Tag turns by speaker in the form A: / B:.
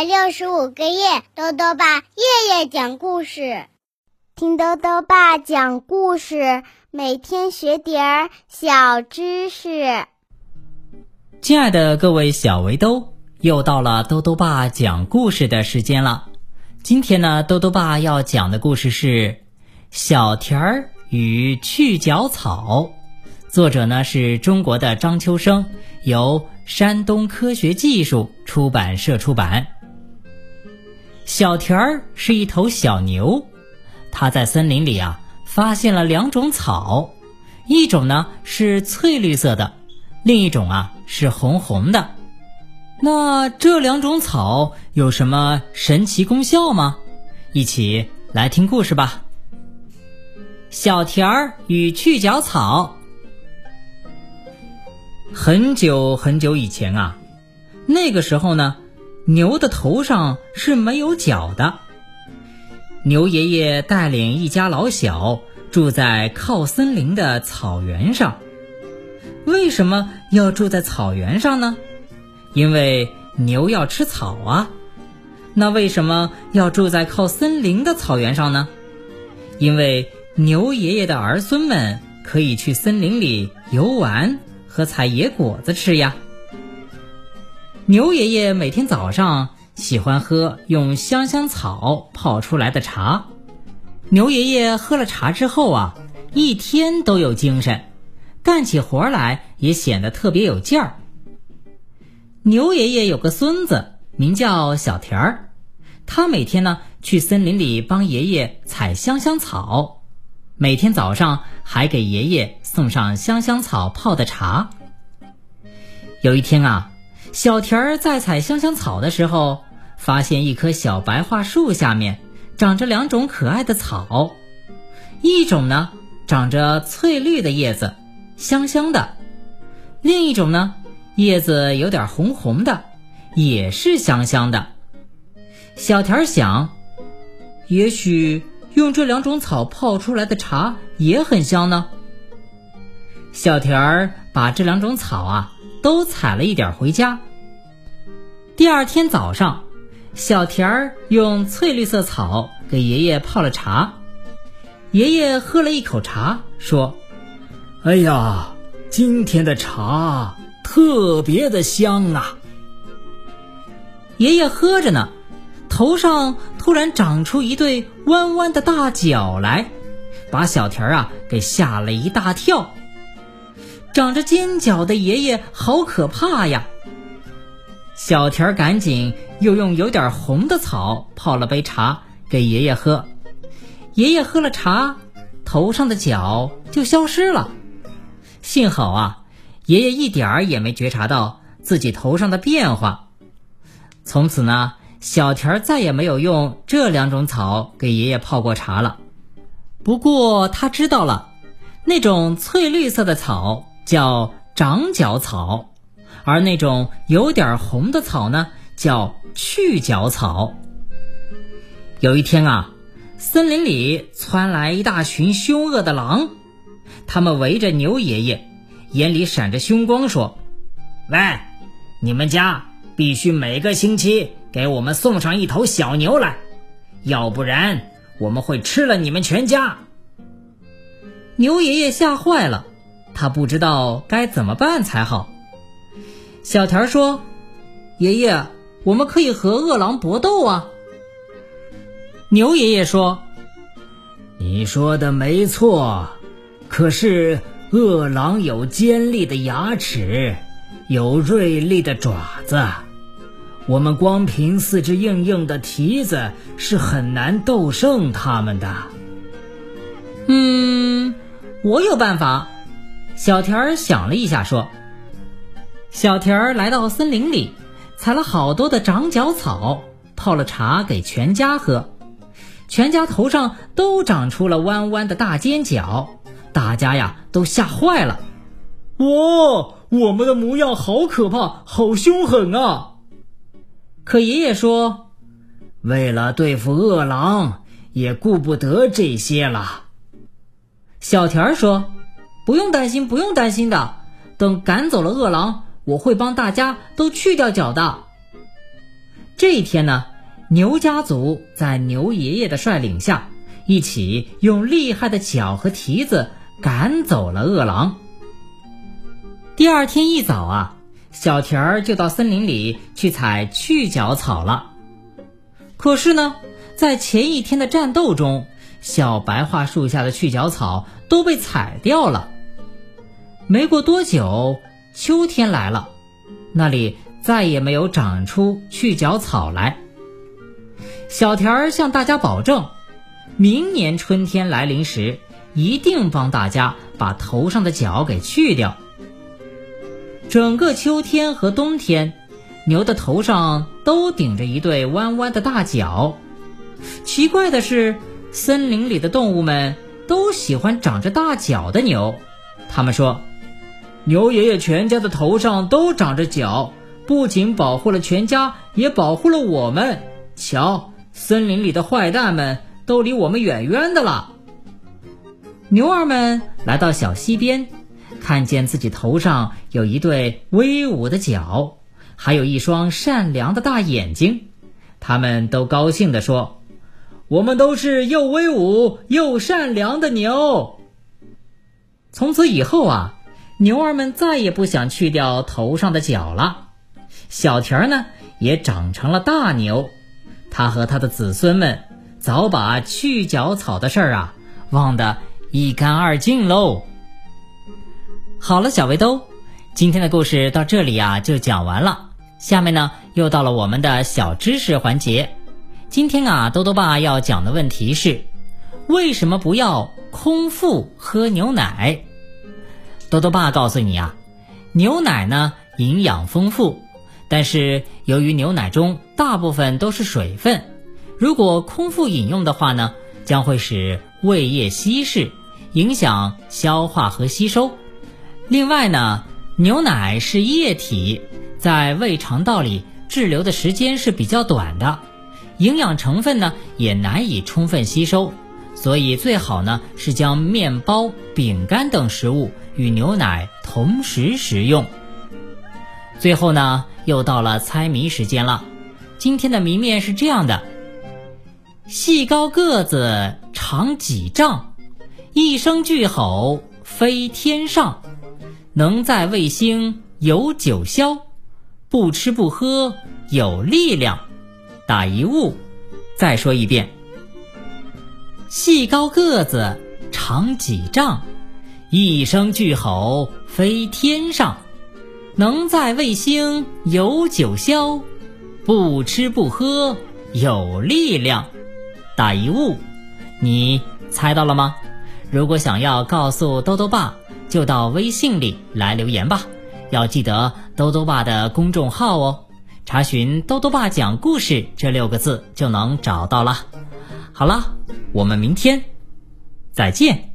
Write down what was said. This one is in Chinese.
A: 百六十五个夜，豆豆爸夜夜讲故事，听豆豆爸讲故事，每天学点儿小知识。
B: 亲爱的各位小围兜，又到了豆豆爸讲故事的时间了。今天呢，豆豆爸要讲的故事是《小田儿与去角草》，作者呢是中国的张秋生，由山东科学技术出版社出版。小田儿是一头小牛，它在森林里啊发现了两种草，一种呢是翠绿色的。另一种啊是红红的，那这两种草有什么神奇功效吗？一起来听故事吧。小田儿与去角草。很久很久以前啊，那个时候呢，牛的头上是没有角的。牛爷爷带领一家老小住在靠森林的草原上。为什么要住在草原上呢？因为牛要吃草啊。那为什么要住在靠森林的草原上呢？因为牛爷爷的儿孙们可以去森林里游玩和采野果子吃呀。牛爷爷每天早上喜欢喝用香香草泡出来的茶。牛爷爷喝了茶之后啊，一天都有精神。干起活来也显得特别有劲儿。牛爷爷有个孙子，名叫小田儿，他每天呢去森林里帮爷爷采香香草，每天早上还给爷爷送上香香草泡的茶。有一天啊，小田儿在采香香草的时候，发现一棵小白桦树下面长着两种可爱的草，一种呢长着翠绿的叶子。香香的，另一种呢，叶子有点红红的，也是香香的。小田儿想，也许用这两种草泡出来的茶也很香呢。小田儿把这两种草啊都采了一点回家。第二天早上，小田儿用翠绿色草给爷爷泡了茶，爷爷喝了一口茶，说。
C: 哎呀，今天的茶特别的香啊！
B: 爷爷喝着呢，头上突然长出一对弯弯的大角来，把小田儿啊给吓了一大跳。长着尖角的爷爷好可怕呀！小田赶紧又用有点红的草泡了杯茶给爷爷喝，爷爷喝了茶，头上的角就消失了。幸好啊，爷爷一点儿也没觉察到自己头上的变化。从此呢，小田再也没有用这两种草给爷爷泡过茶了。不过他知道了，那种翠绿色的草叫长角草，而那种有点红的草呢，叫去角草。有一天啊，森林里窜来一大群凶恶的狼。他们围着牛爷爷，眼里闪着凶光，说：“
C: 喂，你们家必须每个星期给我们送上一头小牛来，要不然我们会吃了你们全家。”
B: 牛爷爷吓坏了，他不知道该怎么办才好。小田说：“爷爷，我们可以和饿狼搏斗啊。”牛爷爷说：“
C: 你说的没错。”可是，饿狼有尖利的牙齿，有锐利的爪子，我们光凭四只硬硬的蹄子是很难斗胜他们的。
B: 嗯，我有办法。小田儿想了一下，说：“小田儿来到森林里，采了好多的长角草，泡了茶给全家喝，全家头上都长出了弯弯的大尖角。”大家呀都吓坏了，
C: 哇！我们的模样好可怕，好凶狠啊！
B: 可爷爷说，
C: 为了对付饿狼，也顾不得这些了。
B: 小田说：“不用担心，不用担心的。等赶走了饿狼，我会帮大家都去掉脚的。”这一天呢，牛家族在牛爷爷的率领下，一起用厉害的脚和蹄子赶走了饿狼。第二天一早啊，小田儿就到森林里去采去角草了。可是呢，在前一天的战斗中，小白桦树下的去角草都被踩掉了。没过多久，秋天来了，那里再也没有长出去角草来。小田儿向大家保证，明年春天来临时，一定帮大家把头上的角给去掉。整个秋天和冬天，牛的头上都顶着一对弯弯的大角。奇怪的是，森林里的动物们都喜欢长着大角的牛。他们说。牛爷爷全家的头上都长着角，不仅保护了全家，也保护了我们。瞧，森林里的坏蛋们都离我们远远的了。牛儿们来到小溪边，看见自己头上有一对威武的角，还有一双善良的大眼睛，他们都高兴地说：“我们都是又威武又善良的牛。”从此以后啊。牛儿们再也不想去掉头上的角了，小田儿呢也长成了大牛，他和他的子孙们早把去角草的事儿啊忘得一干二净喽。好了，小围兜，今天的故事到这里啊就讲完了，下面呢又到了我们的小知识环节。今天啊，兜兜爸要讲的问题是：为什么不要空腹喝牛奶？多多爸告诉你啊，牛奶呢营养丰富，但是由于牛奶中大部分都是水分，如果空腹饮用的话呢，将会使胃液稀释，影响消化和吸收。另外呢，牛奶是液体，在胃肠道里滞留的时间是比较短的，营养成分呢也难以充分吸收。所以最好呢是将面包、饼干等食物与牛奶同时食用。最后呢又到了猜谜时间了，今天的谜面是这样的：细高个子长几丈，一声巨吼飞天上，能在卫星有九霄，不吃不喝有力量，打一物。再说一遍。细高个子，长几丈，一声巨吼飞天上，能在卫星有九霄，不吃不喝有力量，打一物，你猜到了吗？如果想要告诉兜兜爸，就到微信里来留言吧。要记得兜兜爸的公众号哦，查询“兜兜爸讲故事”这六个字就能找到了。好了。我们明天再见。